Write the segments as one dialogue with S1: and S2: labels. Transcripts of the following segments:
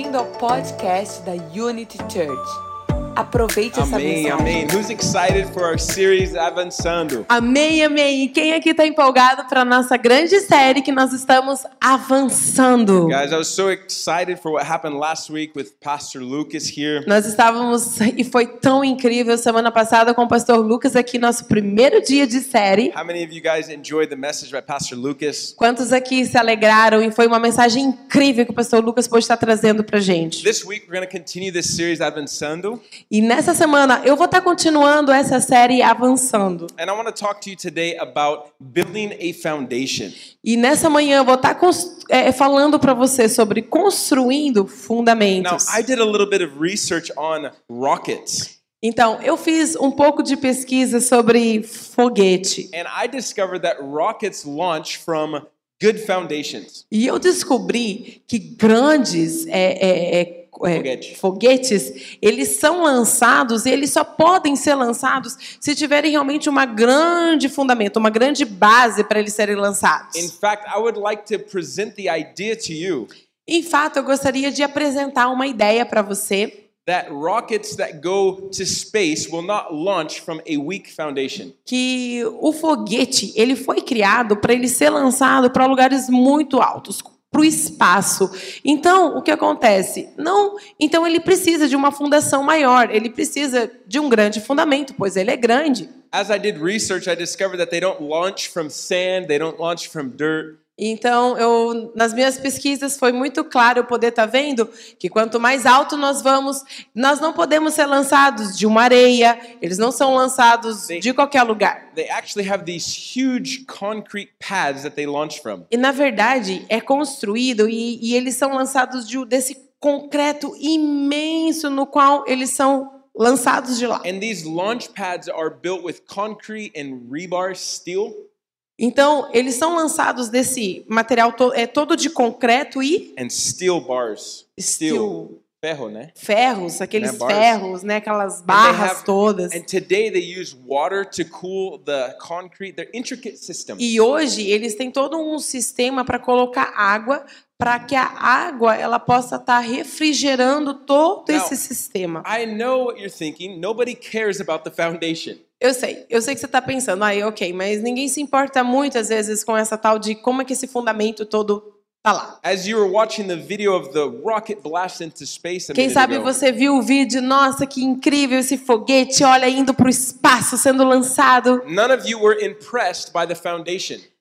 S1: bem-vindo ao podcast da Unity Church. Aproveite essa
S2: Amém,
S1: mensagem.
S2: amém. Who's excited for our series Avançando?
S3: Amém, amém. E quem aqui está empolgado para nossa grande série que nós estamos avançando?
S2: Guys, I was so excited for what happened last week with Pastor Lucas here.
S3: Nós estávamos e foi tão incrível semana passada com o pastor Lucas aqui nosso primeiro dia de série.
S2: How many of you guys enjoyed the message by Pastor Lucas?
S3: Quantos aqui se alegraram e foi uma mensagem incrível que o pastor Lucas pôde estar trazendo para gente?
S2: This week we're going to continue this series Avançando,
S3: E nessa semana eu vou estar continuando essa série avançando.
S2: and I want to talk to you today about building a foundation.
S3: E nessa manhã eu vou estar cons- é, falando para você sobre construindo
S2: Now,
S3: fundamentos.
S2: I did a little bit of research on rockets,
S3: Então, eu fiz um pouco de pesquisa sobre foguete.
S2: and I discovered that rockets launch from good foundations.
S3: E eu descobri que grandes é, é, é, é,
S2: Foguete.
S3: foguetes, eles são lançados e eles só podem ser lançados se tiverem realmente uma grande fundamento, uma grande base para eles serem lançados.
S2: In fact, I would like to present the idea to you
S3: Em fato, eu gostaria de apresentar uma ideia para você
S2: that rockets that go to space will not launch from a weak foundation.
S3: que o foguete ele foi criado para ele ser lançado para lugares muito altos para o espaço. Então, o que acontece? Não, então ele precisa de uma fundação maior, ele precisa de um grande fundamento, pois ele é grande.
S2: As I did research, I discovered that they don't launch from sand, they don't launch from dirt.
S3: Então, eu nas minhas pesquisas foi muito claro eu poder estar vendo que quanto mais alto nós vamos, nós não podemos ser lançados de uma areia, eles não são lançados de qualquer lugar.
S2: They actually have these huge concrete pads that they launch from.
S3: E na verdade é construído e, e eles são lançados de, desse concreto imenso no qual eles são lançados de lá.
S2: And these launch pads are built with concrete and rebar steel.
S3: Então eles são lançados desse material to, é todo de concreto e
S2: and steel bars.
S3: Steel.
S2: Ferro, né?
S3: ferros, aqueles
S2: Né,
S3: ferros, né, aquelas barras
S2: have-
S3: todas.
S2: And today they use water to cool the concrete. They're intricate systems.
S3: E hoje eles têm todo um sistema para colocar água para que a água ela possa estar refrigerando todo
S2: Now,
S3: esse sistema.
S2: I know what you're thinking. Nobody cares about the foundation.
S3: Eu sei, eu sei que você está pensando, aí, ok, mas ninguém se importa muitas vezes com essa tal de como é que esse fundamento todo tá lá.
S2: As you were watching the video of the rocket blast into space a
S3: Quem sabe
S2: ago,
S3: você viu o vídeo, nossa, que incrível esse foguete, olha, indo para o espaço, sendo lançado.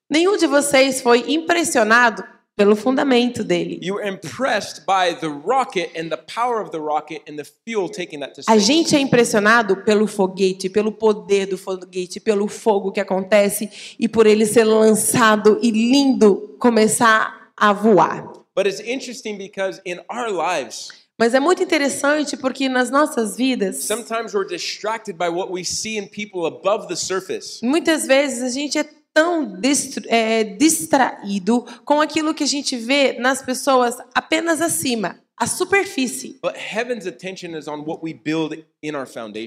S3: Nenhum de vocês foi impressionado pelo fundamento dele.
S2: You were impressed by the rocket and the power of the rocket and the fuel taking that to
S3: A gente é impressionado pelo foguete, pelo poder do foguete, pelo fogo que acontece e por ele ser lançado e lindo começar a voar.
S2: But it's interesting because in our lives,
S3: Mas é muito interessante porque nas nossas vidas,
S2: sometimes we're distracted by what we see in people above the surface.
S3: muitas vezes a gente é tão é, distraído com aquilo que a gente vê nas pessoas apenas acima, a superfície.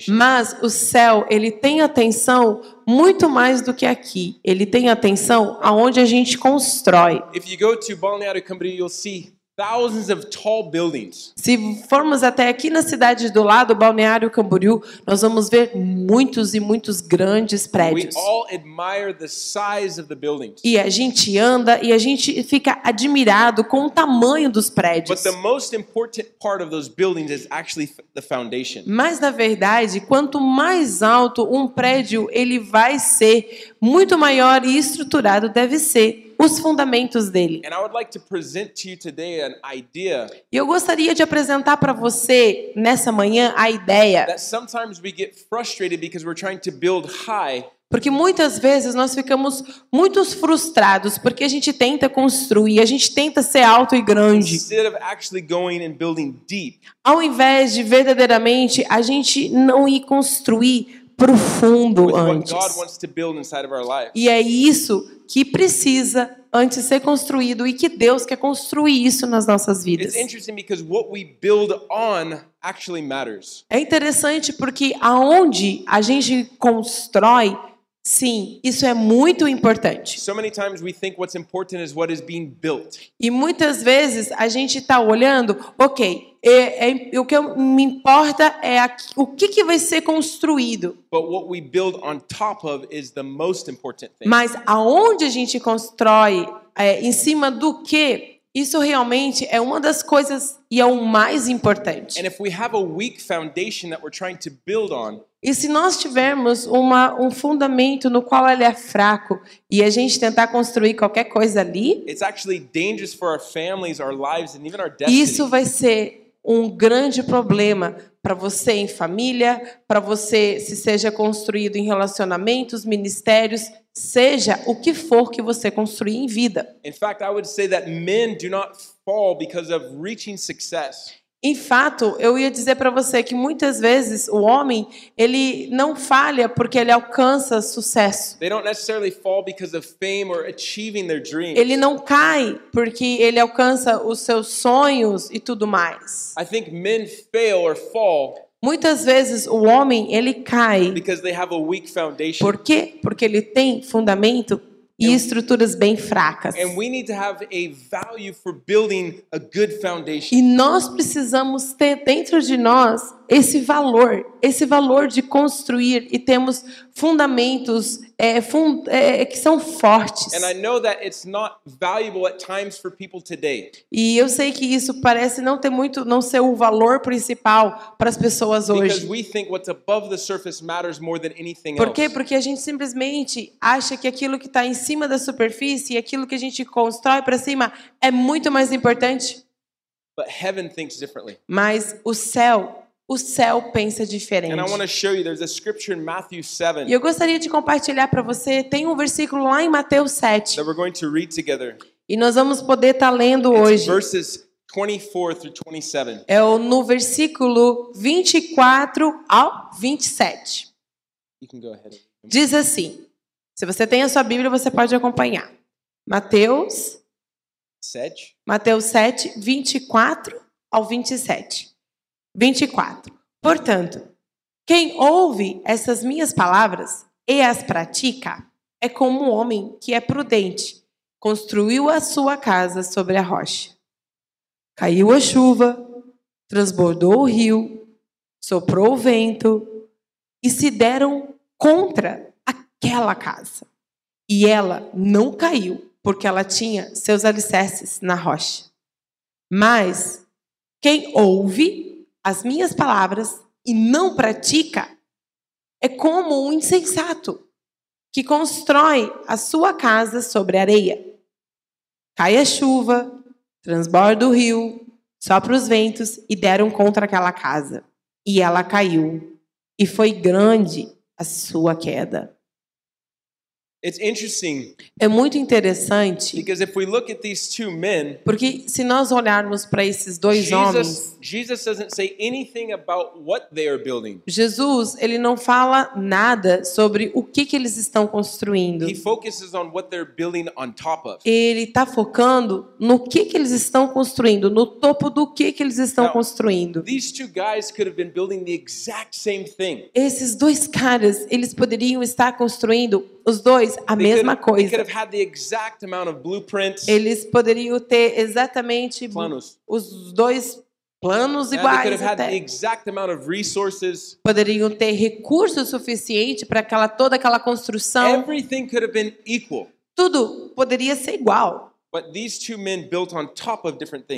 S3: Mas o céu, ele tem atenção muito mais do que aqui. Ele tem atenção aonde a gente constrói.
S2: If you go to Balneário Camboriú, you'll see thousands of tall buildings.
S3: Se formos até aqui na cidade do lado, Balneário Camboriú, nós vamos ver muitos e muitos grandes
S2: We
S3: prédios.
S2: all admire the size of the buildings.
S3: E a gente anda e a gente fica admirado com o tamanho dos
S2: But
S3: prédios.
S2: the most important part of those buildings is actually the foundation.
S3: Mas na verdade, quanto mais alto um prédio ele vai ser, muito maior e estruturado deve ser os fundamentos dele. E eu gostaria de apresentar para você nessa manhã a ideia, porque muitas vezes nós ficamos muito frustrados porque a gente tenta construir, a gente tenta ser alto e grande, ao invés de verdadeiramente a gente não ir construir profundo antes. E é isso que precisa antes ser construído e que Deus quer construir isso nas nossas vidas. É interessante porque aonde a gente constrói Sim, isso é muito importante.
S2: So many times we think what's important is what is being built.
S3: E muitas vezes a gente está olhando, ok, é, é- o que eu- me importa é aqui- o que, que vai ser construído.
S2: But what we build on top of is the most important thing.
S3: Mas aonde a gente constrói, é, em cima do que, isso realmente é uma das coisas e é o mais importante.
S2: And if we have a weak foundation that we're trying to build on,
S3: E se nós tivermos uma, um fundamento no qual ele é fraco e a gente tentar construir qualquer coisa ali,
S2: families, lives,
S3: isso vai ser um grande problema para você em família, para você se seja construído em relacionamentos, ministérios, seja o que for que você construir em vida.
S2: In fact, I would say that men do not fall because of reaching success.
S3: Em fato, eu ia dizer para você que muitas vezes o homem, ele não falha porque ele alcança sucesso.
S2: They don't necessarily fall because of fame or achieving their dreams.
S3: Ele não cai porque ele alcança os seus sonhos e tudo mais.
S2: I think men fail or fall
S3: Muitas vezes o homem, ele cai.
S2: because they have a weak foundation.
S3: Por quê? Porque ele tem fundamento e estruturas bem fracas. E nós precisamos ter dentro de nós esse valor, esse valor de construir e temos fundamentos é, fun- é, que são fortes. E eu sei que isso parece não ter muito, não ser o valor principal para as pessoas hoje. Por quê? Porque a gente simplesmente acha que aquilo que está em cima da superfície e aquilo que a gente constrói para cima é muito mais importante.
S2: But heaven thinks differently.
S3: Mas o céu, o céu pensa diferente.
S2: 7
S3: E eu gostaria de compartilhar para você, tem um versículo lá em Mateus 7,
S2: that we're going to read together.
S3: e nós vamos poder estar lendo
S2: It's
S3: hoje.
S2: verses 24 through 27.
S3: É o- no versículo 24 ao 27.
S2: You can go ahead.
S3: Diz assim: se você tem a sua Bíblia, você pode acompanhar. Mateus,
S2: Sedge.
S3: Mateus 7, 24 ao 27. 24. Portanto, quem ouve essas minhas palavras e as pratica é como um homem que é prudente, construiu a sua casa sobre a rocha. Caiu a chuva, transbordou o rio, soprou o vento e se deram contra aquela casa. E ela não caiu, porque ela tinha seus alicerces na rocha. Mas quem ouve as minhas palavras e não pratica é como um insensato que constrói a sua casa sobre areia. Cai a chuva, transborda o rio, sopra os ventos e deram contra aquela casa. E ela caiu, e foi grande a sua queda.
S2: It's interesting
S3: É muito interessante,
S2: because if we look at these two men,
S3: porque se nós olharmos para esses dois homens,
S2: Jesus, Jesus doesn't say anything about what they are building.
S3: Jesus, ele não fala nada sobre o que, que eles estão construindo.
S2: He focuses on what they're building on top of.
S3: Ele está focando no que, que eles estão construindo, no topo do que, que eles estão construindo. Esses dois caras, eles poderiam estar construindo, os dois, a mesma coisa. Eles poderiam ter exatamente
S2: planos.
S3: os dois planos iguais. Poderiam ter recurso suficiente para aquela toda aquela construção. Tudo poderia ser igual.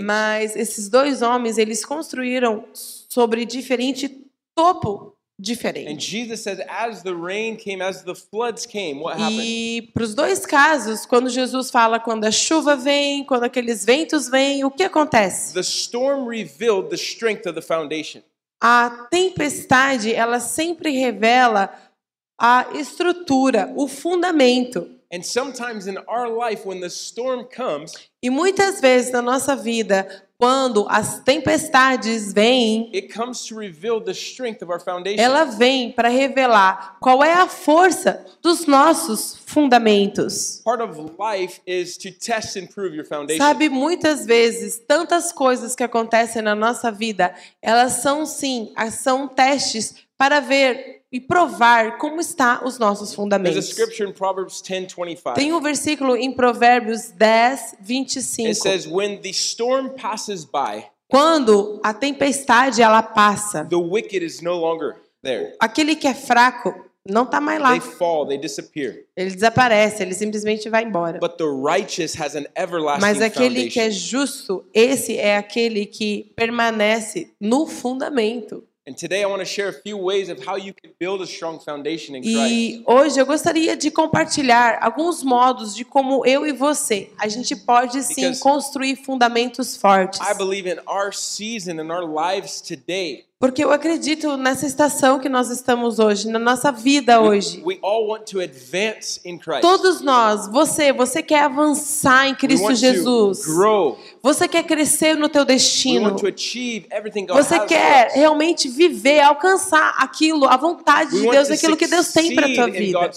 S3: Mas esses dois homens, eles construíram sobre diferente topo diferente. E para os dois casos, quando Jesus fala quando a chuva vem, quando aqueles ventos vêm, o que acontece?
S2: The storm revealed the strength of the foundation.
S3: A tempestade, ela sempre revela a estrutura, o fundamento.
S2: And sometimes in our life, when the storm comes,
S3: E muitas vezes na nossa vida, quando as tempestades vêm,
S2: it comes to reveal the strength of our foundation.
S3: ela vem para revelar qual é a força dos nossos fundamentos.
S2: Part of life is to test and prove your foundation.
S3: Sabe, muitas vezes, tantas coisas que acontecem na nossa vida, elas são sim, são testes para ver e provar como está os nossos fundamentos.
S2: scripture in Proverbs 10:25.
S3: Tem um versículo em Provérbios 10, 25.
S2: It says, "When the storm passes by,
S3: Quando a tempestade ela passa,
S2: the wicked is no longer there.
S3: aquele que é fraco não está mais lá.
S2: They fall, they disappear.
S3: Ele desaparece, ele simplesmente vai embora.
S2: But the righteous has an everlasting
S3: Mas aquele que é
S2: foundation."
S3: justo, esse é aquele que permanece no fundamento.
S2: And today I want to share a few ways of how you can build a strong foundation in Christ.
S3: E hoje eu gostaria de compartilhar alguns modos de como eu e você, a gente pode sim
S2: Because
S3: construir fundamentos fortes.
S2: I believe in our season and our lives today.
S3: Porque eu acredito nessa estação que nós estamos hoje, na nossa vida hoje. Todos nós, você, você quer avançar em Cristo Jesus. Você quer crescer no teu destino. Você quer realmente viver, alcançar aquilo, a vontade de Deus, aquilo que Deus tem para tua vida.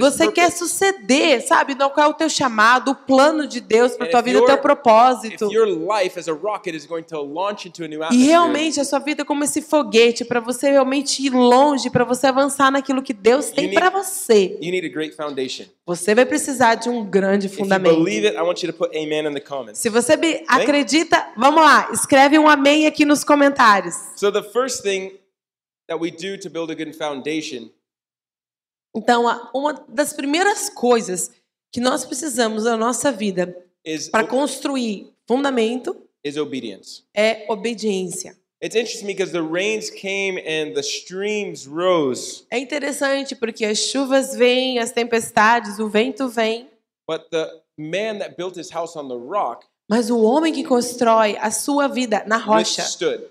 S3: Você quer suceder, sabe? Qual é o teu chamado, o plano de Deus para tua vida, o teu propósito. E realmente a sua vida é como esse foguete para você realmente ir longe, para você avançar naquilo que Deus tem para você.
S2: you need a great foundation.
S3: Você vai precisar de um grande fundamento.
S2: it.
S3: Se você acredita, vamos lá, escreve um amém aqui nos comentários.
S2: So the first thing that we do to build a good foundation
S3: Então, uma das primeiras coisas que nós precisamos na nossa vida para construir fundamento é obediência.
S2: It's interesting because the rains came and the streams rose,
S3: É interessante porque as chuvas vêm, as tempestades, o vento vem,
S2: but the man that built his house on the rock
S3: mas o homem que constrói a sua vida na rocha,
S2: withstood.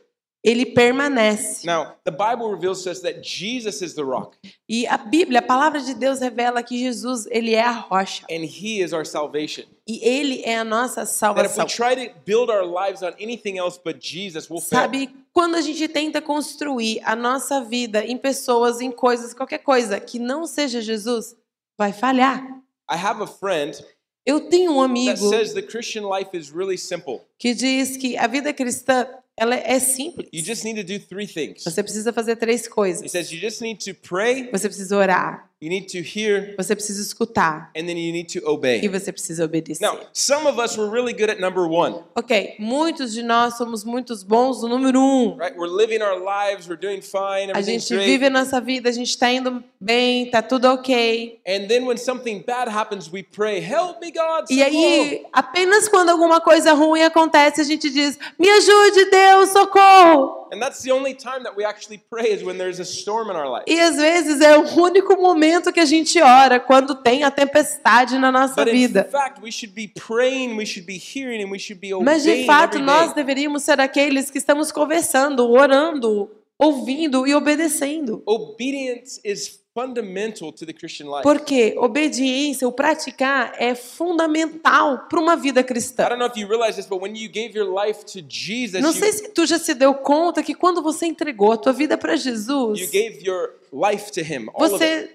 S3: Ele permanece.
S2: Now, the Bible reveals to us that Jesus is the rock
S3: E a Bíblia, a palavra de Deus revela que Jesus, ele é a rocha
S2: and he is our salvation.
S3: e ele é a nossa salvação.
S2: we try to build our lives on anything else but Jesus, we'll fail.
S3: Sabe, quando a gente tenta construir a nossa vida em pessoas, em coisas, qualquer coisa que não seja Jesus, vai falhar.
S2: I have a friend
S3: Eu tenho um amigo
S2: really
S3: que diz que a vida cristã ela é simples.
S2: You just need to do three things.
S3: Você precisa fazer três
S2: He
S3: coisas.
S2: says you just need to pray,
S3: Você precisa orar,
S2: you need to hear,
S3: você precisa escutar
S2: and then you need to
S3: e
S2: obey.
S3: você precisa obedecer.
S2: Now, some of us were really good at number one,
S3: Ok, muitos de nós somos muito bons no número um.
S2: right? We're living our lives, we're doing fine,
S3: A gente
S2: great.
S3: vive a nossa vida, a gente está indo bem, tá tudo ok.
S2: And then when something bad happens, we pray, "Help me, God!"
S3: E
S2: socorro."
S3: aí, apenas quando alguma coisa ruim acontece, a gente diz: Me ajude, Deus, socorro!
S2: And that's the only time that we actually pray is when there's a storm in our life.
S3: E às vezes é o único momento que a gente ora, quando tem a tempestade na nossa
S2: But
S3: vida.
S2: fact, we should be praying, we should be hearing, and we should be
S3: Mas de fato, nós deveríamos ser aqueles que estamos conversando, orando, ouvindo e obedecendo.
S2: Obedience is fundamental to the Christian life.
S3: Porque obediência, o praticar, é fundamental para uma vida
S2: I
S3: cristã.
S2: don't know if you realize this, but when you gave your life to Jesus,
S3: Não sei se tu já se deu conta que quando você entregou a tua vida para
S2: you
S3: Jesus,
S2: gave your life to Him. All of it.
S3: você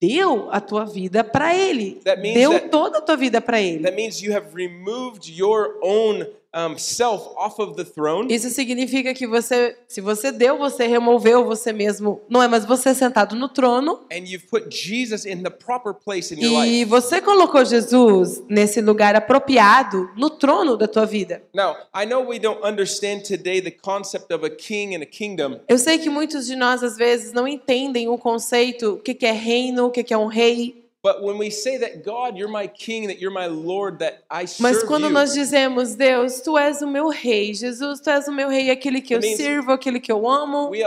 S3: deu a tua vida para Ele. Deu toda a tua vida para Ele.
S2: That means you have removed your own um, self off of the throne,
S3: Isso significa que você, se você deu, você removeu você mesmo. Não é mais você sentado no trono.
S2: and you've put Jesus in the proper place in your
S3: E
S2: life.
S3: você colocou Jesus nesse lugar apropriado, no trono da tua vida.
S2: Now, I know we don't understand today the concept of a king and a kingdom,
S3: Eu sei que muitos de nós, às vezes, não entendem o conceito, o que é reino, o que é um rei.
S2: But when we say that God, you're my king, that you're my Lord, that I
S3: Mas quando nós dizemos, Deus, tu és o meu rei, Jesus, tu és o meu rei, aquele que eu sirvo, aquele que eu amo. Isso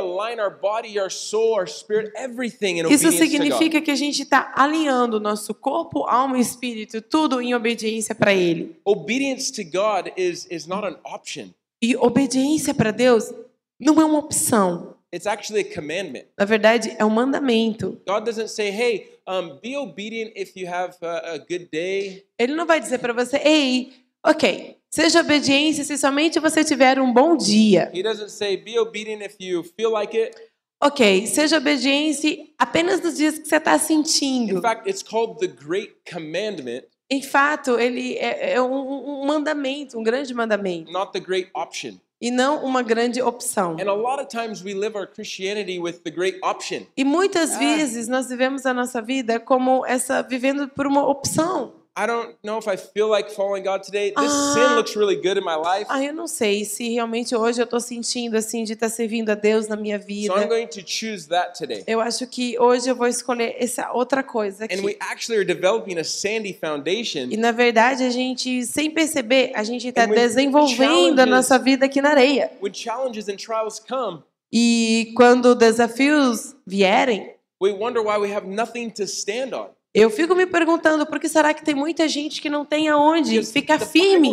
S2: obedience to God.
S3: significa que a gente está alinhando o nosso corpo, alma e espírito, tudo em obediência para Ele.
S2: Obedience to God is, is not an option.
S3: E obediência para Deus não é uma opção.
S2: It's actually a commandment.
S3: Na verdade, é um mandamento.
S2: God doesn't say, hey, um, be obedient if you have a, a good day.
S3: Ele não vai dizer para você, ei, ok, seja obediência se somente você tiver um bom dia.
S2: He doesn't say, be obedient if you feel like it.
S3: Ok, seja obediência apenas nos dias que você está
S2: In
S3: sentindo.
S2: fact, it's called the Great Commandment,
S3: Em fato, ele é, é um, um mandamento, um grande mandamento.
S2: not the Great Option.
S3: E não uma grande opção.
S2: And a lot of times we live our Christianity with the great option.
S3: E muitas
S2: Ah.
S3: vezes nós vivemos a nossa vida como essa vivendo por uma opção.
S2: I don't know if I feel like following God today. This
S3: Ah.
S2: sin looks really good in my life.
S3: Ah, eu não sei se realmente hoje eu estou sentindo assim de estar servindo a Deus na minha
S2: So I'm
S3: vida.
S2: going to choose that today.
S3: Eu acho que hoje eu vou escolher essa outra coisa
S2: And we
S3: aqui.
S2: actually are developing a sandy foundation
S3: E na verdade a gente, sem perceber, a gente está desenvolvendo a
S2: challenges-
S3: nossa vida aqui na areia.
S2: when challenges and trials come.
S3: E quando desafios vierem,
S2: We wonder why we have nothing to stand on.
S3: Eu fico me perguntando por que será que tem muita gente que não tem aonde ficar firme?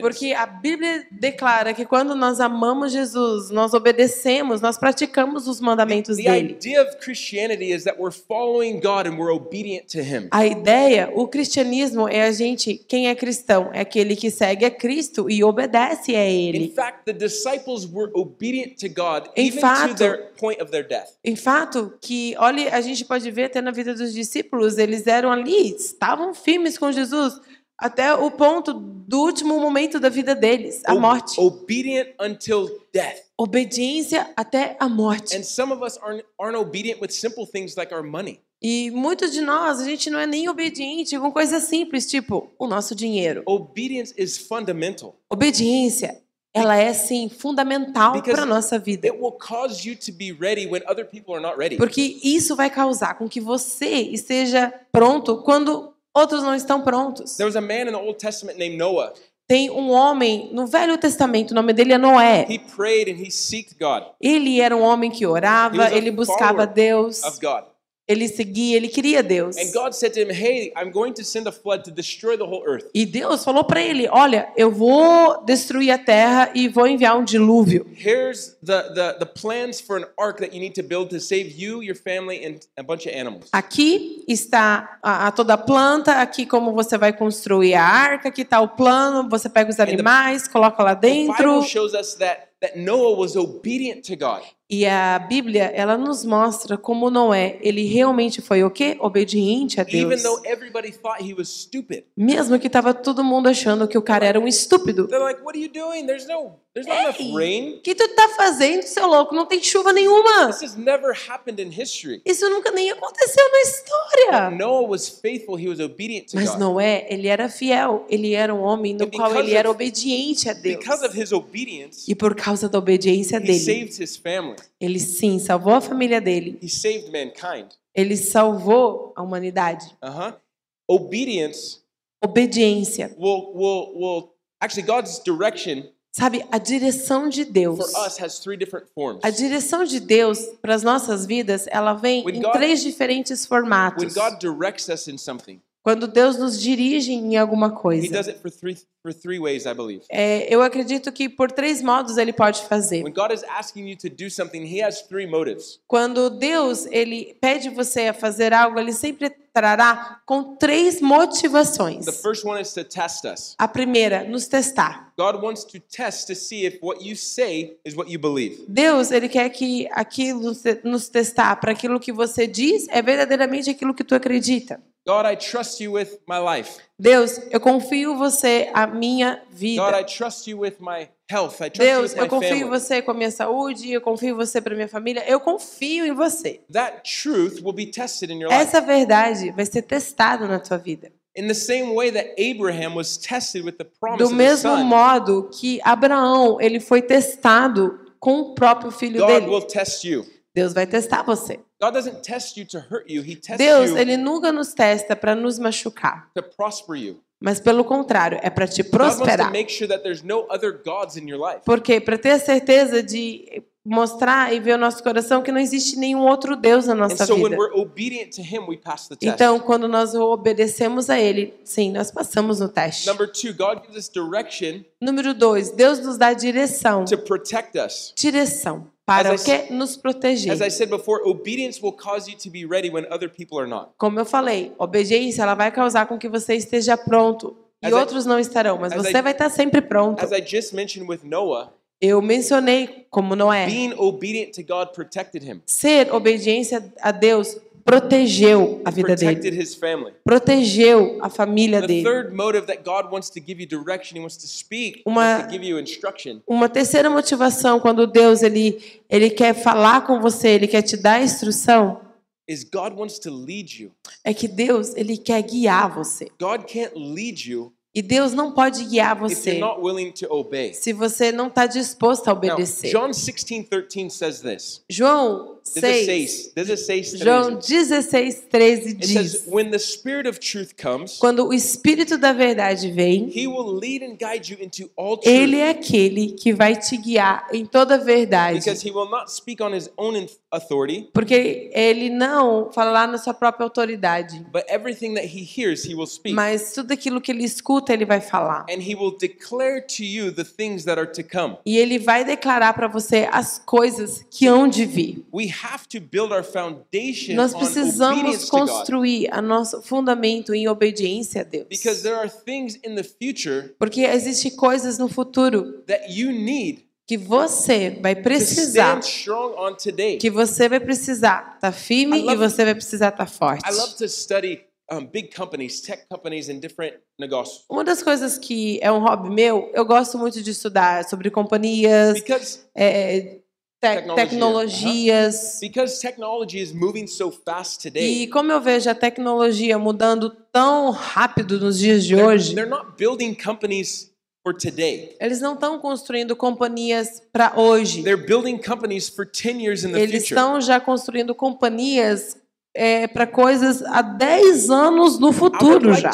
S3: Porque a Bíblia declara que quando nós amamos Jesus, nós obedecemos, nós praticamos os mandamentos dele. A ideia, o cristianismo é a gente, quem é cristão, é aquele que segue a Cristo e obedece a ele. Em fato-. Em fato, que olhe, a gente pode ver até na vida dos discípulos, eles eram ali, estavam firmes com Jesus até o ponto do último momento da vida deles, a morte.
S2: Obedient until death.
S3: Obediência até a morte.
S2: And some of us aren't, aren't obedient with simple things like our money.
S3: E muitos de nós, a gente não é nem obediente com coisas simples, tipo o nosso dinheiro.
S2: Obedience is fundamental.
S3: Obediência, ela é sim fundamental para nossa vida.
S2: It will cause you to be ready when other people are not ready.
S3: Porque isso vai causar com que você esteja pronto quando outros não estão prontos.
S2: There was a man in the Old Testament named Noah.
S3: Tem um homem no Velho Testamento, o nome dele é Noé.
S2: He prayed and he seeked God,
S3: Ele era um homem que orava, ele buscava Deus. Ele seguia, ele queria Deus.
S2: And God said to him, Hey, I'm going to send a flood to destroy the whole earth.
S3: E Deus falou para ele: Olha, eu vou destruir a terra e vou enviar um dilúvio.
S2: Here's the, the, the plans for an ark that you need to build to save you, your family, and a bunch of animals.
S3: Aqui está a, a toda a planta, aqui como você vai construir a arca, aqui está o plano, você pega os animais, coloca lá
S2: The
S3: dentro.
S2: Bible shows us that, that Noah was obedient to God.
S3: E a Bíblia, ela nos mostra como Noé, ele realmente foi o quê? Obediente a Deus. Mesmo que estava todo mundo achando que o cara era um estúpido. Ei, que tu tá fazendo, seu louco? Não tem chuva nenhuma. Isso nunca nem aconteceu na história. Mas. Noé, ele era fiel, ele era um homem no qual ele era obediente a Deus. E por causa da obediência dele. Ele sim salvou a família dele.
S2: He saved mankind.
S3: Ele salvou a humanidade.
S2: Uh-huh. Obedience
S3: Obediência.
S2: will will will actually God's direction
S3: Sabe, a direção de
S2: for
S3: Deus.
S2: us has three different forms.
S3: A direção de Deus para as nossas vidas, ela vem
S2: When
S3: em
S2: God-
S3: três diferentes formatos. Quando Deus nos dirige em alguma
S2: He
S3: coisa.
S2: does it for three for three ways, I believe.
S3: É, eu acredito que por três modos ele pode fazer.
S2: When God is asking you to do something, He has three motives.
S3: Quando Deus ele pede você a fazer algo, ele sempre trará com três motivações.
S2: The first one is to test us.
S3: A primeira, nos testar.
S2: God wants to test to see if what you say is what you believe.
S3: Deus, ele quer que aquilo nos testar para aquilo que você diz é verdadeiramente aquilo que tu acredita.
S2: God, I trust you with my life.
S3: Deus, eu confio você a minha vida.
S2: God, I trust you with my health. I trust
S3: Deus,
S2: you with
S3: eu
S2: my
S3: confio
S2: family.
S3: você com a minha saúde, eu confio você para minha família, eu confio em você.
S2: That truth will be tested in your life.
S3: Essa verdade vai ser testada na tua vida.
S2: In the same way that Abraham was tested with the promise
S3: Do mesmo modo que Abraão, ele foi testado com o próprio filho
S2: God
S3: dele.
S2: will test you.
S3: Deus vai testar você.
S2: God doesn't test you to hurt you. He tests
S3: Deus,
S2: you
S3: ele nunca nos testa para nos machucar,
S2: to prosper you.
S3: mas pelo contrário, é para te prosperar.
S2: make sure that there's no other gods in your life.
S3: Por quê? Para ter a certeza de mostrar e ver o nosso coração que não existe nenhum outro Deus na nossa vida.
S2: we're obedient to Him, we pass the test.
S3: Então, quando nós obedecemos a Ele, sim, nós passamos no teste.
S2: Number two, God gives us direction
S3: Número dois, Deus nos dá direção.
S2: to protect us.
S3: Direção para o
S2: As I
S3: quê? Nos proteger.
S2: I before, obedience will cause you to be ready when other people are not.
S3: Como eu falei, obediência ela vai causar com que você esteja pronto e
S2: As I-
S3: outros não estarão, mas
S2: as
S3: você
S2: I-
S3: vai estar sempre pronto.
S2: As I just mentioned with Noah,
S3: Eu mencionei como Noé.
S2: being obedient to God protected him.
S3: Ser obediência a Deus protegeu a vida dele, protegeu a família
S2: The
S3: dele.
S2: third motive that God wants to give you direction, He wants to speak,
S3: Uma-
S2: wants to give you instruction,
S3: Uma terceira motivação quando Deus ele ele quer falar com você, ele quer te dar instrução,
S2: is God wants to lead you.
S3: é que Deus ele quer guiar você.
S2: God can't lead you
S3: E Deus não pode guiar
S2: if
S3: você
S2: you're not willing to obey.
S3: se você não está disposto a
S2: Now,
S3: obedecer.
S2: John 16, 13 says this.
S3: João 6,
S2: say, does it say
S3: João 16, 13
S2: It says,
S3: diz:
S2: when the Spirit of truth comes,
S3: Quando o Espírito da Verdade vem,
S2: He will lead and guide you into all
S3: ele
S2: truth.
S3: é aquele que vai te guiar em toda a verdade.
S2: Because He will not speak on His own authority,
S3: Porque ele não falará na sua própria autoridade,
S2: but everything that He hears, He will speak.
S3: mas tudo aquilo que ele escuta, ele vai falar.
S2: And He will declare to you the things that are to come.
S3: E ele vai declarar para você as coisas que hão de vir.
S2: We
S3: Nós precisamos construir a nosso fundamento em obediência a Deus. Porque existem coisas no futuro
S2: that you need
S3: que você vai precisar, que você vai precisar estar firme
S2: I love-
S3: e você vai precisar estar forte.
S2: I love to study um, big companies, tech companies, and different negócios.
S3: Uma das coisas que é um hobby meu, eu gosto muito de estudar sobre companhias, é, te-
S2: Tecnologia,
S3: tecnologias.
S2: because technology is moving so fast today.
S3: E como eu vejo a tecnologia mudando tão rápido nos dias de
S2: They're,
S3: hoje,
S2: they're not building companies for today.
S3: eles não estão construindo companhias para hoje.
S2: They're building companies for 10 years in the
S3: Eles
S2: future.
S3: estão já construindo companhias para coisas há 10 anos no futuro já.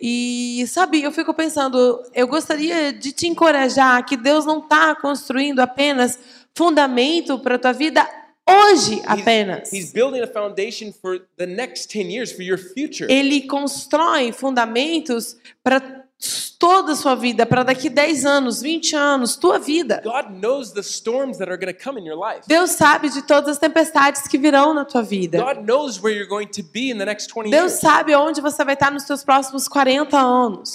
S3: E sabe, eu fico pensando, eu gostaria de te encorajar que Deus não está construindo apenas fundamento para a tua vida hoje apenas.
S2: He's building a foundation for the next 10 years, for your future.
S3: Ele constrói fundamentos para toda a sua vida, para daqui 10 anos, 20 anos, tua vida. Deus sabe de todas as tempestades que virão na tua vida.
S2: God knows where you're going to be in the next 20
S3: Deus sabe onde você vai estar nos teus próximos 40 anos.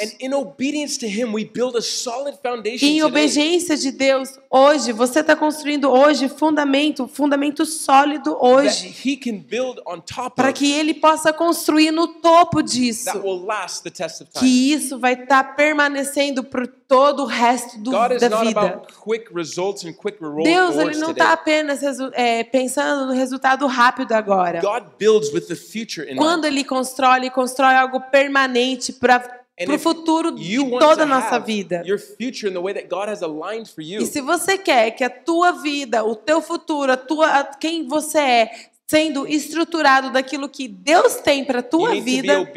S3: E em obediência de Deus, hoje, você está construindo hoje fundamento, fundamento sólido hoje, para que Ele possa construir no topo disso. Que isso vai estar permanecendo por todo o resto do, da vida.
S2: about quick results and quick reward-
S3: Deus ele não está apenas é, pensando no resultado rápido agora. Quando. Ele constrói, Ele constrói algo permanente para
S2: And
S3: o futuro de toda a nossa vida. E se você quer que a tua vida, o teu futuro, a tua, a- quem você é, sendo estruturado daquilo que Deus tem para
S2: You
S3: tua vida,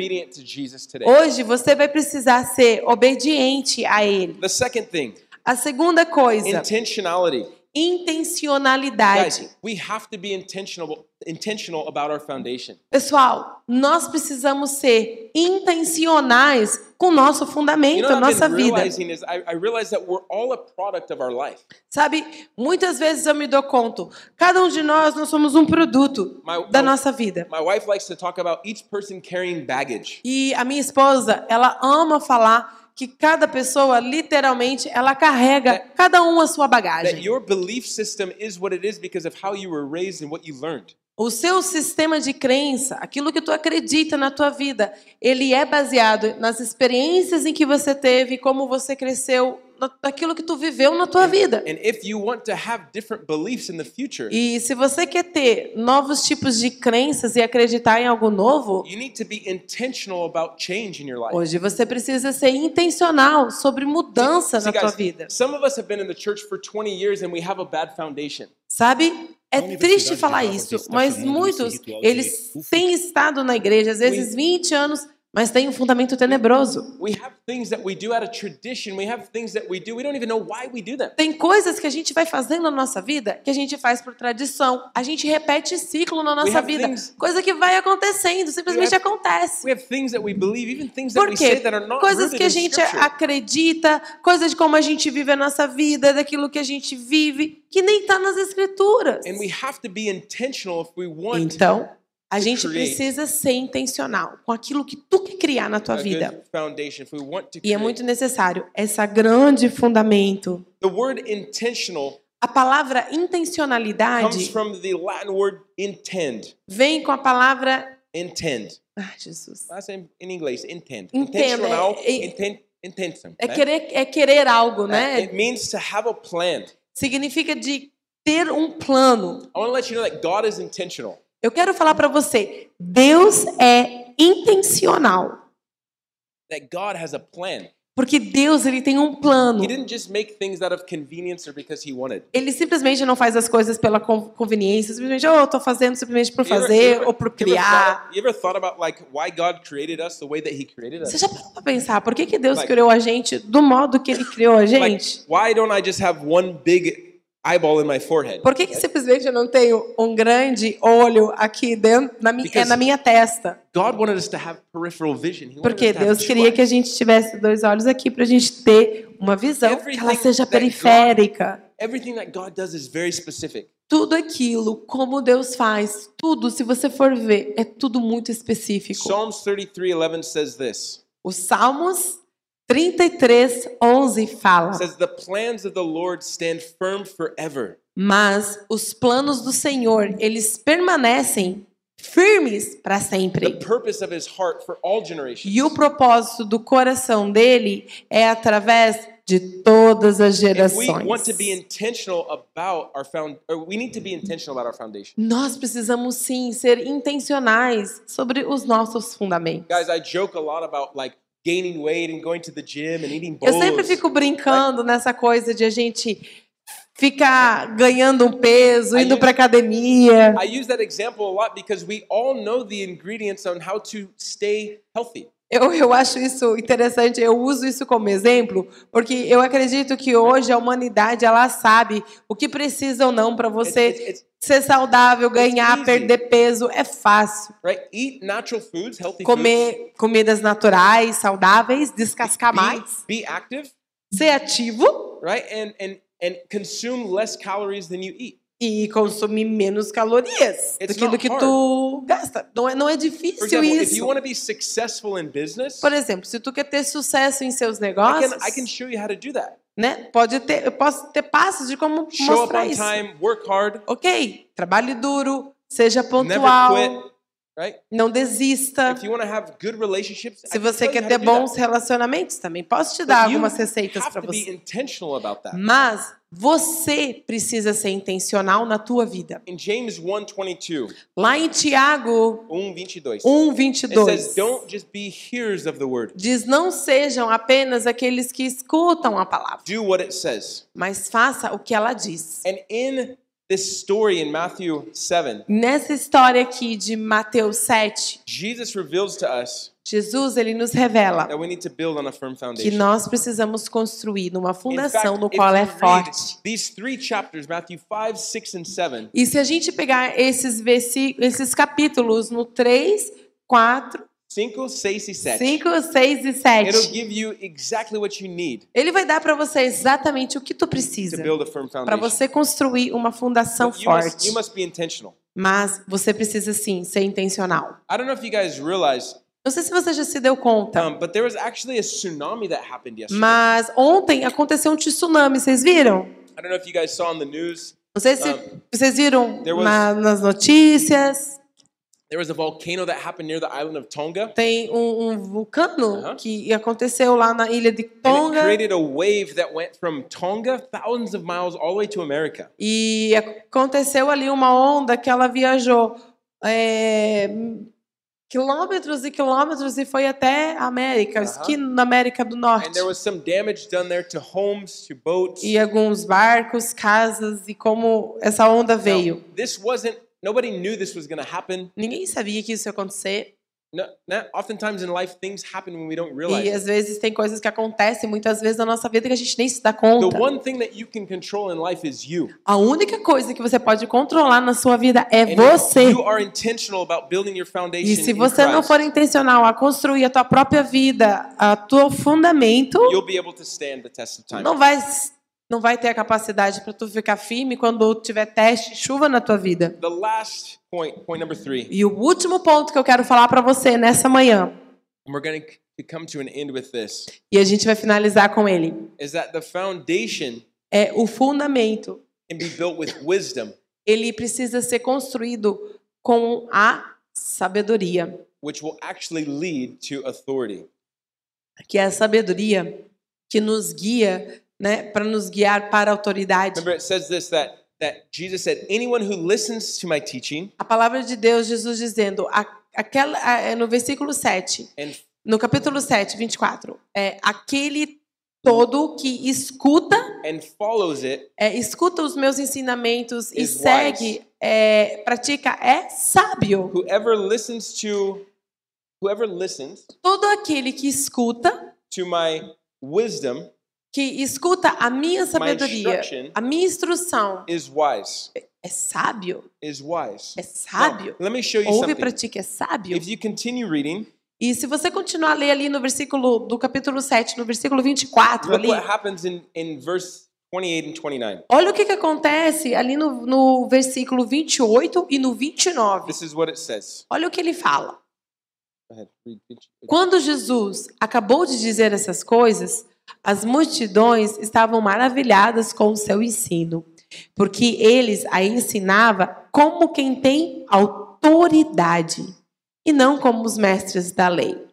S3: hoje você vai precisar ser obediente a Ele.
S2: The second thing,
S3: A segunda coisa,
S2: intentionality.
S3: Intencionalidade.
S2: Guys, we have to be intentional intentional about our foundation.
S3: Pessoal, nós precisamos ser intencionais com nosso
S2: You
S3: fundamento,
S2: know,
S3: a
S2: what I've
S3: nossa vida.
S2: is I, I realize that we're all a product of our life.
S3: Sabe, muitas vezes eu me dou conta, cada um de nós, nós somos um produto
S2: My-
S3: da
S2: my-
S3: nossa vida.
S2: My wife likes to talk about each person carrying baggage.
S3: E a minha esposa, ela ama falar que cada pessoa, literalmente, ela carrega cada um a sua
S2: That
S3: bagagem.
S2: your belief system is what it is because of how you were raised and what you learned.
S3: O seu sistema de crença, aquilo que tu acredita na tua vida, ele é baseado nas experiências em que você teve, como você cresceu, naquilo que tu viveu na tua vida.
S2: And if you want to have different beliefs in the future,
S3: E se você quer ter novos tipos de crenças e acreditar em algo novo,
S2: you need to be intentional about change in your life.
S3: hoje você precisa ser intencional sobre mudança
S2: See,
S3: na tua
S2: guys,
S3: vida.
S2: some of us have been in the church for 20 years and we have a bad foundation.
S3: Sabe? É triste falar isso, mas muitos, eles têm estado na igreja, às vezes 20 anos, mas têm um fundamento tenebroso. Tem coisas que a gente vai fazendo na nossa vida que a gente faz por tradição. A gente repete ciclo na nossa vida.
S2: things-
S3: Coisa que vai acontecendo, simplesmente
S2: have-
S3: acontece.
S2: Believe,
S3: Por quê? Coisas que a gente acredita, coisas de como a gente vive a nossa vida, daquilo que a gente vive, que nem está nas escrituras. Então, a gente precisa ser intencional com aquilo que tu quer criar na tua vida. E é muito necessário esse grande fundamento.
S2: The word intentional
S3: A palavra intencionalidade
S2: from the Latin word intend.
S3: vem com a palavra.
S2: Intend.
S3: Ai, Jesus.
S2: In inglês, intend.
S3: Entendo,
S2: Intentional,
S3: é- é-. É
S2: né?
S3: querer, é querer algo, né?
S2: It means to have a plan.
S3: Significa de ter um plano.
S2: I want to let you know that God is intentional.
S3: Eu quero falar para você, Deus é intencional,
S2: That God has a plan.
S3: porque Deus ele tem um plano.
S2: He didn't just make things out of convenience or because he wanted.
S3: Ele simplesmente não faz as coisas pela con- conveniência, simplesmente, oh, eu tô fazendo simplesmente por fazer
S2: ever-
S3: ou por criar.
S2: like?
S3: Você já parou pra pensar, por que, que Deus
S2: Like-
S3: criou a gente do modo que ele criou a
S2: Like,
S3: gente?
S2: why don't I just have one big eyeball in my forehead?
S3: Por que, que simplesmente eu não tenho um grande olho aqui dentro, na, mi- é na minha testa?
S2: God wanted us to have peripheral vision. He
S3: Porque Deus queria que a gente tivesse dois olhos aqui para a gente ter uma visão que ela
S2: Everything
S3: seja
S2: God-
S3: periférica.
S2: Everything that God does is very specific.
S3: Tudo aquilo, como Deus faz, tudo, se você for ver, é tudo muito específico.
S2: Psalms 33:11 says this.
S3: Os Salmos 33, 11 fala:
S2: says the plans of the Lord stand firm forever.
S3: Mas os planos do Senhor, eles permanecem firmes para
S2: The
S3: sempre.
S2: purpose of his heart for all generations.
S3: E o propósito do coração dele é através de todas as gerações.
S2: foundation.
S3: Nós precisamos sim ser intencionais sobre os nossos fundamentos.
S2: Guys, I joke a lot about like gaining weight and going to the gym and eating
S3: Eu sempre fico brincando nessa coisa de a gente ficar ganhando um peso, indo para academia.
S2: I use that example a lot because we all know the ingredients on how to stay healthy.
S3: Eu, eu acho isso interessante, eu uso isso como exemplo, porque eu acredito que hoje a humanidade ela sabe o que precisa ou não para você
S2: It's- it's-
S3: ser saudável, ganhar, perder peso. É fácil.
S2: Right? Eat natural foods, healthy foods.
S3: Comer comidas naturais, saudáveis, descascar mais,
S2: Be, be active,
S3: ser ativo
S2: right? And and and consume less calories than you eat.
S3: E consumir menos calorias
S2: It's
S3: daquilo
S2: not
S3: que tu gasta. Não é, não é difícil
S2: example,
S3: isso.
S2: business,
S3: Por exemplo, se tu quer ter sucesso em seus
S2: I
S3: negócios,
S2: can I can show you how to do that.
S3: né? Pode ter, eu posso ter passos de como
S2: Show
S3: mostrar isso.
S2: time, work hard,
S3: Ok, trabalhe duro, seja pontual? Não desista. Se você quer ter bons relacionamentos, também posso te dar algumas receitas para você. Mas você precisa ser intencional na tua vida.
S2: 1:22,
S3: Lá em Tiago
S2: 1:22,
S3: 1,
S2: it
S3: 22,
S2: says, "Don't just be hearers of the word.
S3: diz: Não sejam apenas aqueles que escutam a palavra,
S2: Do what it says."
S3: mas faça o que ela diz.
S2: And in this story in Matthew 7,
S3: Nessa história aqui de Mateus 7,
S2: Jesus reveals to us
S3: Jesus ele nos revela
S2: that we need to build on a firm
S3: que nós precisamos construir numa fundação
S2: fact,
S3: no qual é forte.
S2: these three chapters, Matthew 5, 6, and 7,
S3: E se a gente pegar esses, esses capítulos no 3, 4,
S2: 5, 6 e 7,
S3: 5, 6 e
S2: it'll
S3: 7,
S2: give you exactly what you need
S3: ele vai dar para você exatamente o que tu precisa para você construir uma fundação
S2: But you must,
S3: forte.
S2: you must be intentional.
S3: Mas você precisa sim ser intencional.
S2: I don't know if you guys realize,
S3: Não sei se você já se deu conta,
S2: um, but there was actually a tsunami that happened yesterday.
S3: mas ontem aconteceu um tsunami, vocês viram?
S2: You.
S3: Não sei se
S2: Um,
S3: vocês viram
S2: was-
S3: na- nas notícias.
S2: There was a volcano that happened near the island of Tonga.
S3: Tem um, um vulcano
S2: Aham.
S3: que aconteceu lá na ilha de
S2: And it
S3: Tonga.
S2: created a wave that went from Tonga thousands of miles all the way to America.
S3: E aconteceu ali uma onda que ela viajou é, quilômetros e quilômetros e foi até a América,
S2: Aham.
S3: aqui na América do
S2: And
S3: Norte.
S2: there was some damage done there to homes, to boats.
S3: E alguns barcos, casas e como essa onda
S2: Now,
S3: veio.
S2: this wasn't, nobody knew this was going to happen.
S3: Ninguém sabia que isso ia acontecer.
S2: No, no, oftentimes in life, things happen when we don't realize.
S3: E às vezes tem coisas que acontecem muitas vezes na nossa vida que a gente nem se dá
S2: The
S3: conta.
S2: one thing that you can control in life is you.
S3: A única coisa que você pode controlar na sua vida é
S2: And
S3: você.
S2: you are intentional about building your foundation
S3: E se você não for intencional a construir a tua própria vida, a teu fundamento,
S2: you'll be able to stand the test of time.
S3: não vai não vai ter a capacidade para tu ficar firme quando tiver teste, chuva na tua vida.
S2: The last point, point number three,
S3: E o último ponto que eu quero falar para você nessa manhã,
S2: and we're going to come to an end with this,
S3: e a gente vai finalizar com ele,
S2: is that the foundation
S3: é o fundamento.
S2: and be built with wisdom,
S3: ele precisa ser construído com a sabedoria,
S2: which will actually lead to authority.
S3: que é a sabedoria que nos guia, né, para nos guiar para a autoridade.
S2: Remember, it says this that that Jesus said, "Anyone who listens to my teaching
S3: A palavra de Deus, Jesus dizendo, aquela, é no versículo 7,
S2: and
S3: no capítulo 7, 24, é aquele todo que escuta,
S2: it
S3: é, escuta os meus ensinamentos e segue, é, pratica, é sábio.
S2: whoever listens to whoever listens
S3: Todo aquele que escuta,
S2: to my wisdom
S3: que escuta a minha sabedoria, a minha instrução,
S2: is wise.
S3: é sábio,
S2: Is wise.
S3: é sábio.
S2: Now, let me show you
S3: Ouve e
S2: something.
S3: pratica, é sábio.
S2: If you continue reading,
S3: E se você continuar a ler ali no versículo do capítulo 7, no versículo 24
S2: look
S3: ali,
S2: what happens in, in verse 28 and 29.
S3: olha o que, que acontece ali no, no versículo 28 e no 29.
S2: This is what it says.
S3: Olha o que ele fala.
S2: Go ahead, read 28.
S3: Quando Jesus acabou de dizer essas coisas, as multidões estavam maravilhadas com o seu ensino, porque eles a ensinava como quem tem autoridade e não como os mestres da lei.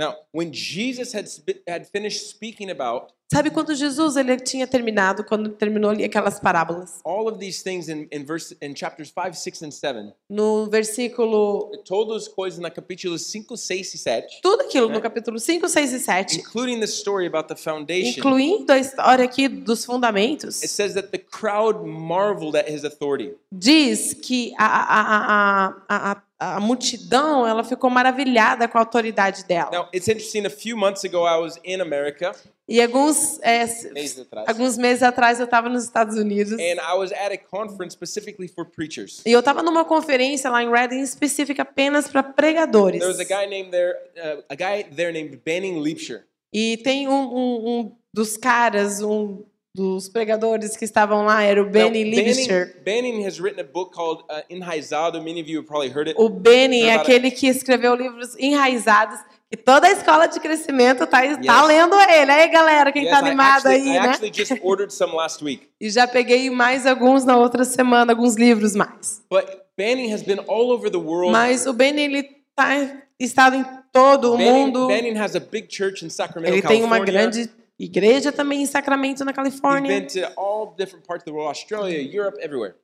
S2: Now, when Jesus had, had finished speaking about
S3: Sabe quando Jesus ele tinha terminado, quando terminou ali aquelas parábolas?
S2: all of these things in, in verse in chapters 5, 6 and 7,
S3: No versículo
S2: todas as coisas na capítulos 5, 6 e 7,
S3: tudo aquilo no
S2: É.
S3: capítulo 5, 6 e 7,
S2: including the story about the foundation,
S3: incluindo a história aqui dos fundamentos,
S2: it says that the crowd marveled at his authority.
S3: diz que a, a, a, a, a, multidão ela ficou maravilhada com a autoridade dela.
S2: Now, it's interesting, a few months ago I was in America,
S3: E alguns, é,
S2: meses
S3: alguns meses atrás eu estava nos Estados Unidos
S2: and I was at a conference specifically for preachers.
S3: e eu estava numa conferência lá em Reading específica apenas para pregadores.
S2: There was a guy named there, uh.
S3: E tem um, um, um dos caras, um dos pregadores que estavam lá, era o Benny Liebscher.
S2: Benning, Benning has written a book called uh, Enraizado. Many of you have probably heard it.
S3: O Benny é
S2: Agora-
S3: aquele que escreveu livros enraizados, que toda a escola de crescimento tá, tá
S2: Yes.
S3: lendo ele. Aí, galera, quem
S2: Yes,
S3: tá
S2: I
S3: animado
S2: actually,
S3: aí,
S2: I
S3: né?
S2: actually just ordered some last week.
S3: E já peguei mais alguns na outra semana, alguns livros mais.
S2: But Benning has been all over the world.
S3: Mas o Benny, ele tá estado em todo o
S2: Benning,
S3: mundo.
S2: Benning has a big church in Sacramento,
S3: Ele tem uma grande igreja também em Sacramento, na
S2: He's
S3: Califórnia.
S2: been to all different parts of the world, Australia, Europe, everywhere.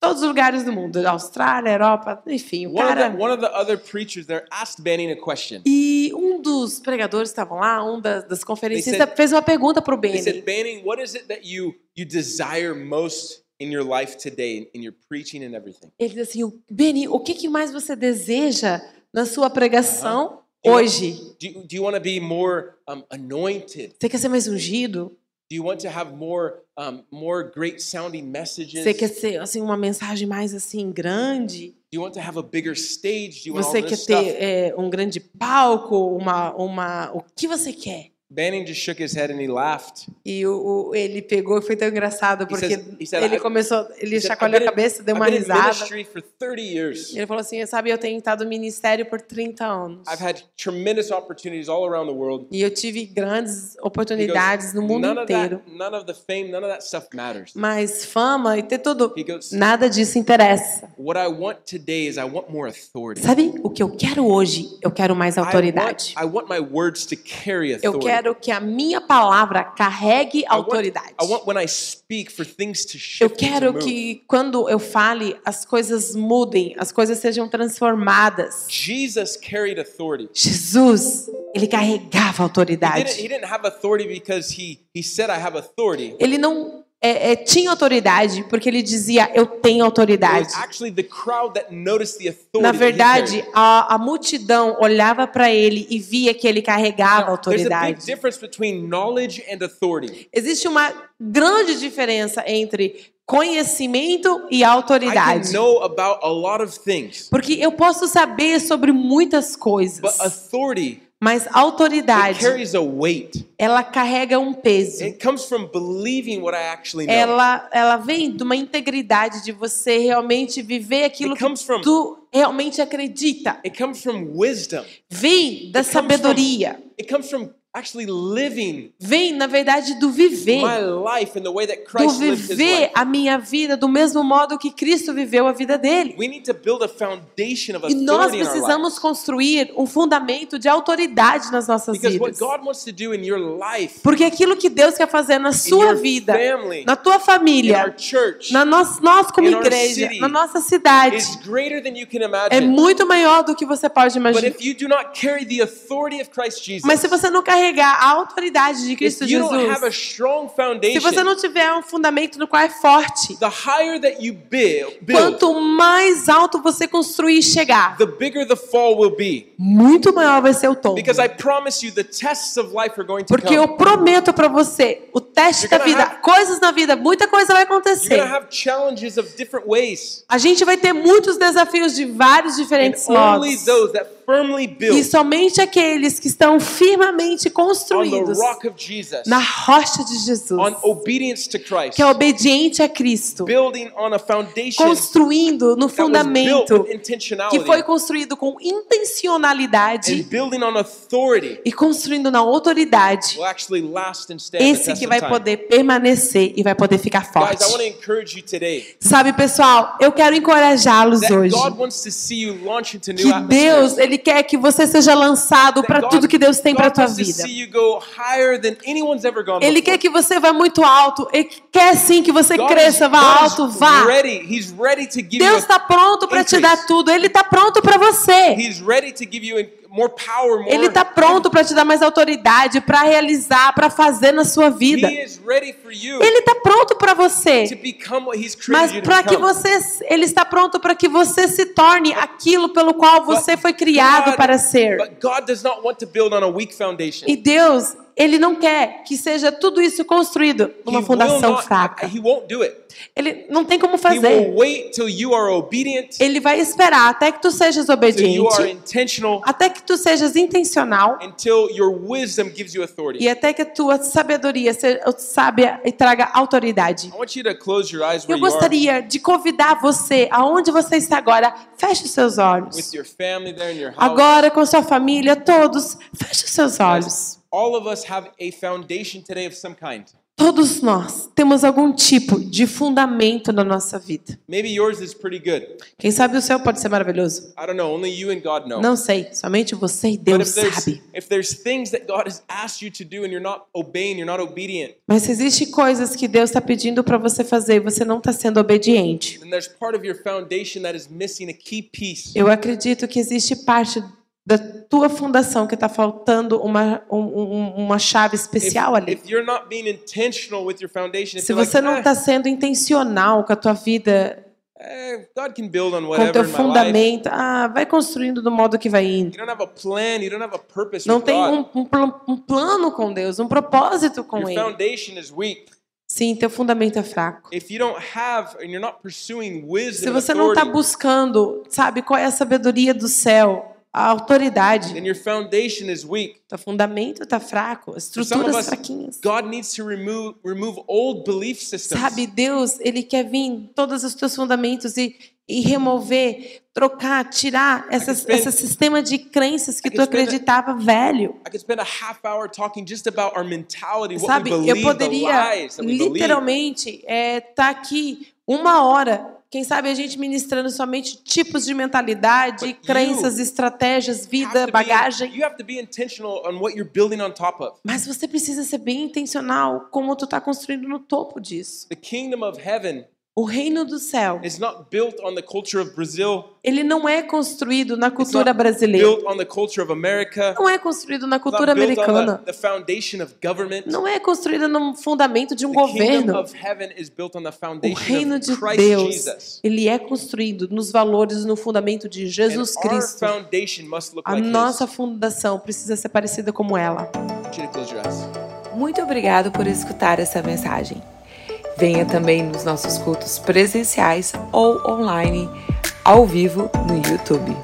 S3: Todos os lugares do mundo. Austrália, Europa, enfim. O
S2: One of,
S3: cara...
S2: the, one of the other preachers there asked Benning a question.
S3: E um dos pregadores que estavam lá, um das, das conferencistas,
S2: They said-
S3: fez uma pergunta pro
S2: They
S3: Benny.
S2: said, Benning, what is it that you, you desire most in your life today, in your preaching and everything?
S3: Ele disse assim, Benny, o que, que mais você deseja na sua pregação
S2: Eu-
S3: hoje?
S2: Do you, do you want to be more um, anointed?
S3: Você quer ser mais ungido?
S2: Do you want to have more, um, more great sounding messages?
S3: Você quer ser assim uma mensagem mais assim grande?
S2: Do you want to have a bigger stage? Do you want
S3: Você
S2: all
S3: quer
S2: this
S3: ter
S2: stuff?
S3: é, um grande palco? Uma, uma, o que você quer?
S2: Benning just shook his head and he laughed.
S3: E o, o- ele pegou e foi tão engraçado porque
S2: says- he said,
S3: ele
S2: "I've-
S3: começou, ele
S2: He
S3: chacoalhou a
S2: "I've been in-
S3: cabeça, deu uma risada.
S2: ministry for 30 years.
S3: Ele falou assim, sabe, eu tenho estado no ministério por 30 anos.
S2: I've had tremendous opportunities all around the world.
S3: E eu tive grandes
S2: He goes,
S3: oportunidades no mundo inteiro.
S2: that, none of the fame, none of that stuff matters.
S3: Mas fama e ter tudo,
S2: He goes,
S3: nada disso interessa.
S2: what I want today is I want more authority.
S3: Sabe o que eu quero hoje? Eu quero mais
S2: I want,
S3: autoridade.
S2: I want my words to carry
S3: Eu
S2: authority.
S3: Quero que a minha palavra carregue autoridade. Eu quero que quando eu fale, as coisas mudem, as coisas sejam transformadas.
S2: Jesus carried authority.
S3: Jesus, ele carregava
S2: He didn't, he
S3: autoridade.
S2: didn't have authority because he, he said, I have authority.
S3: Ele não é, é, tinha autoridade porque ele dizia, eu tenho autoridade. Na verdade, a, a multidão olhava para ele e via que ele carregava
S2: Now,
S3: autoridade. Existe uma grande diferença entre conhecimento e autoridade. Porque eu posso saber sobre muitas coisas,
S2: but authority
S3: mas autoridade,
S2: carries a weight.
S3: ela carrega um peso.
S2: It comes from believing what I actually know.
S3: Ela, ela vem de uma integridade de você realmente viver aquilo que
S2: comes from
S3: tu realmente acredita. Vem da sabedoria.
S2: Actually living
S3: vem, na verdade, do viver.
S2: my life in the way that
S3: Do
S2: Christ lived his
S3: viver
S2: life.
S3: a minha vida do mesmo modo que Cristo viveu a vida dele.
S2: We need to build a foundation of
S3: E nós precisamos construir um fundamento de autoridade nas nossas
S2: Because what
S3: vidas.
S2: God wants to do in your life,
S3: Porque aquilo que Deus quer fazer na sua vida,
S2: family,
S3: na tua
S2: in our
S3: família,
S2: church,
S3: na nós, nós como
S2: in
S3: igreja,
S2: city,
S3: na nossa cidade,
S2: is greater than you can
S3: é
S2: imagine.
S3: muito maior do que você pode
S2: But
S3: imaginar.
S2: if you do not carry the authority of Christ Jesus,
S3: Mas se você não carregar a autoridade de Cristo Jesus, se você não tiver um fundamento no qual é forte,
S2: the higher that you build,
S3: quanto mais alto você construir e chegar,
S2: the bigger the fall will be.
S3: muito maior vai ser o tombo.
S2: Because I promise you, the tests of life are going to
S3: Porque eu prometo pra você, o teste da vida,
S2: have-
S3: coisas na vida, muita coisa vai acontecer.
S2: to have challenges of different ways.
S3: A gente vai ter muitos desafios de vários
S2: And
S3: diferentes
S2: only
S3: modos. E somente aqueles que estão firmemente construídos
S2: Jesus,
S3: na rocha de Jesus,
S2: Christ,
S3: que é obediente a Cristo, construindo no fundamento que foi construído com intencionalidade
S2: and
S3: e construindo na autoridade,
S2: and
S3: esse que
S2: of
S3: vai poder permanecer e vai poder ficar
S2: Guys, I want to
S3: forte.
S2: encourage you today
S3: Sabe, pessoal, eu quero encorajá-los hoje. Que Deus, ele quer que você seja lançado para tudo que Deus tem para tua vida. Ele quer que você vá muito alto. Ele quer sim que você cresça, vá alto, vá. Deus está pronto para te dar tudo. Ele está pronto para você.
S2: More power, more.
S3: Ele está pronto para te dar mais autoridade, para realizar, para fazer na sua vida.
S2: You
S3: Ele está pronto para você. Mas para que você, ele está pronto para que você se torne aquilo pelo qual você foi criado para ser.
S2: But God does not want to build on a weak foundation.
S3: E Deus, ele não quer que seja tudo isso construído numa fundação
S2: not-
S3: fraca. Ele não tem como
S2: He
S3: fazer.
S2: will wait till you are obedient,
S3: Ele vai esperar até que tu sejas obediente, até que tu sejas intencional
S2: until your wisdom gives you authority.
S3: e até que a tua sabedoria seja sábia e traga autoridade.
S2: I want you to close your eyes
S3: Eu gostaria de convidar você, aonde você está agora, feche os seus
S2: with
S3: olhos.
S2: your family there in your house.
S3: Agora com sua família, todos, feche os seus olhos.
S2: All of us have a foundation today of some kind.
S3: Todos nós temos algum tipo de fundamento na nossa vida.
S2: Maybe yours is pretty good.
S3: Quem sabe o seu pode ser maravilhoso?
S2: I don't know. Only you and God know.
S3: Não sei, somente você e Deus
S2: if there's,
S3: sabe.
S2: if there's things that God has asked you to do and you're not obeying, you're not obedient,
S3: Mas se existe coisas que Deus está pedindo para você fazer e você não está sendo obediente,
S2: then there's part of your foundation that is missing a key piece.
S3: eu acredito que existe parte da tua fundação que está faltando uma, um- um- uma chave especial ali. Se você não
S2: "Ah,
S3: está sendo intencional com a tua vida,
S2: eh, God can build on
S3: com teu fundamento, ah, vai construindo do modo que vai indo. Não tem um, um um plano com Deus, um propósito com
S2: Your
S3: Ele.
S2: foundation is weak.
S3: Sim, teu fundamento é fraco. Se você não está buscando, sabe, qual é a sabedoria do céu, a autoridade,
S2: then your foundation is weak.
S3: teu fundamento está fraco, as estruturas
S2: us,
S3: fraquinhas.
S2: God needs to remove remove old belief systems.
S3: Sabe, Deus, Ele quer vir todos os teus fundamentos e, e remover, trocar, tirar essas,
S2: spend-
S3: esse sistema de crenças que tu
S2: a-
S3: acreditava velho.
S2: I could spend a half hour talking just about our mentality, what
S3: Sabe, eu poderia
S2: lies that we believe.
S3: literalmente estar aqui uma hora, quem sabe a gente ministrando somente tipos de mentalidade,
S2: But
S3: crenças, estratégias, vida, bagagem.
S2: be.
S3: Mas você precisa ser bem intencional como tu está construindo no topo disso.
S2: The kingdom of heaven
S3: O reino do céu,
S2: is not built on the culture of Brazil.
S3: ele não é construído na
S2: It's
S3: cultura
S2: not
S3: brasileira.
S2: built on the culture of America.
S3: Não é construído na
S2: It's
S3: cultura
S2: not built on
S3: americana.
S2: the, the foundation of government.
S3: Não é construído no fundamento de um
S2: The kingdom
S3: governo.
S2: of heaven is built on the
S3: O
S2: foundation
S3: reino
S2: of
S3: de
S2: Christ
S3: Deus,
S2: Jesus.
S3: ele é construído nos valores, no fundamento de
S2: And
S3: Jesus
S2: our
S3: Cristo.
S2: foundation must look
S3: A
S2: like
S3: nossa
S2: his.
S3: fundação precisa ser parecida como ela.
S1: Muito obrigado por escutar essa mensagem. Venha também nos nossos cultos presenciais ou online, ao vivo no YouTube.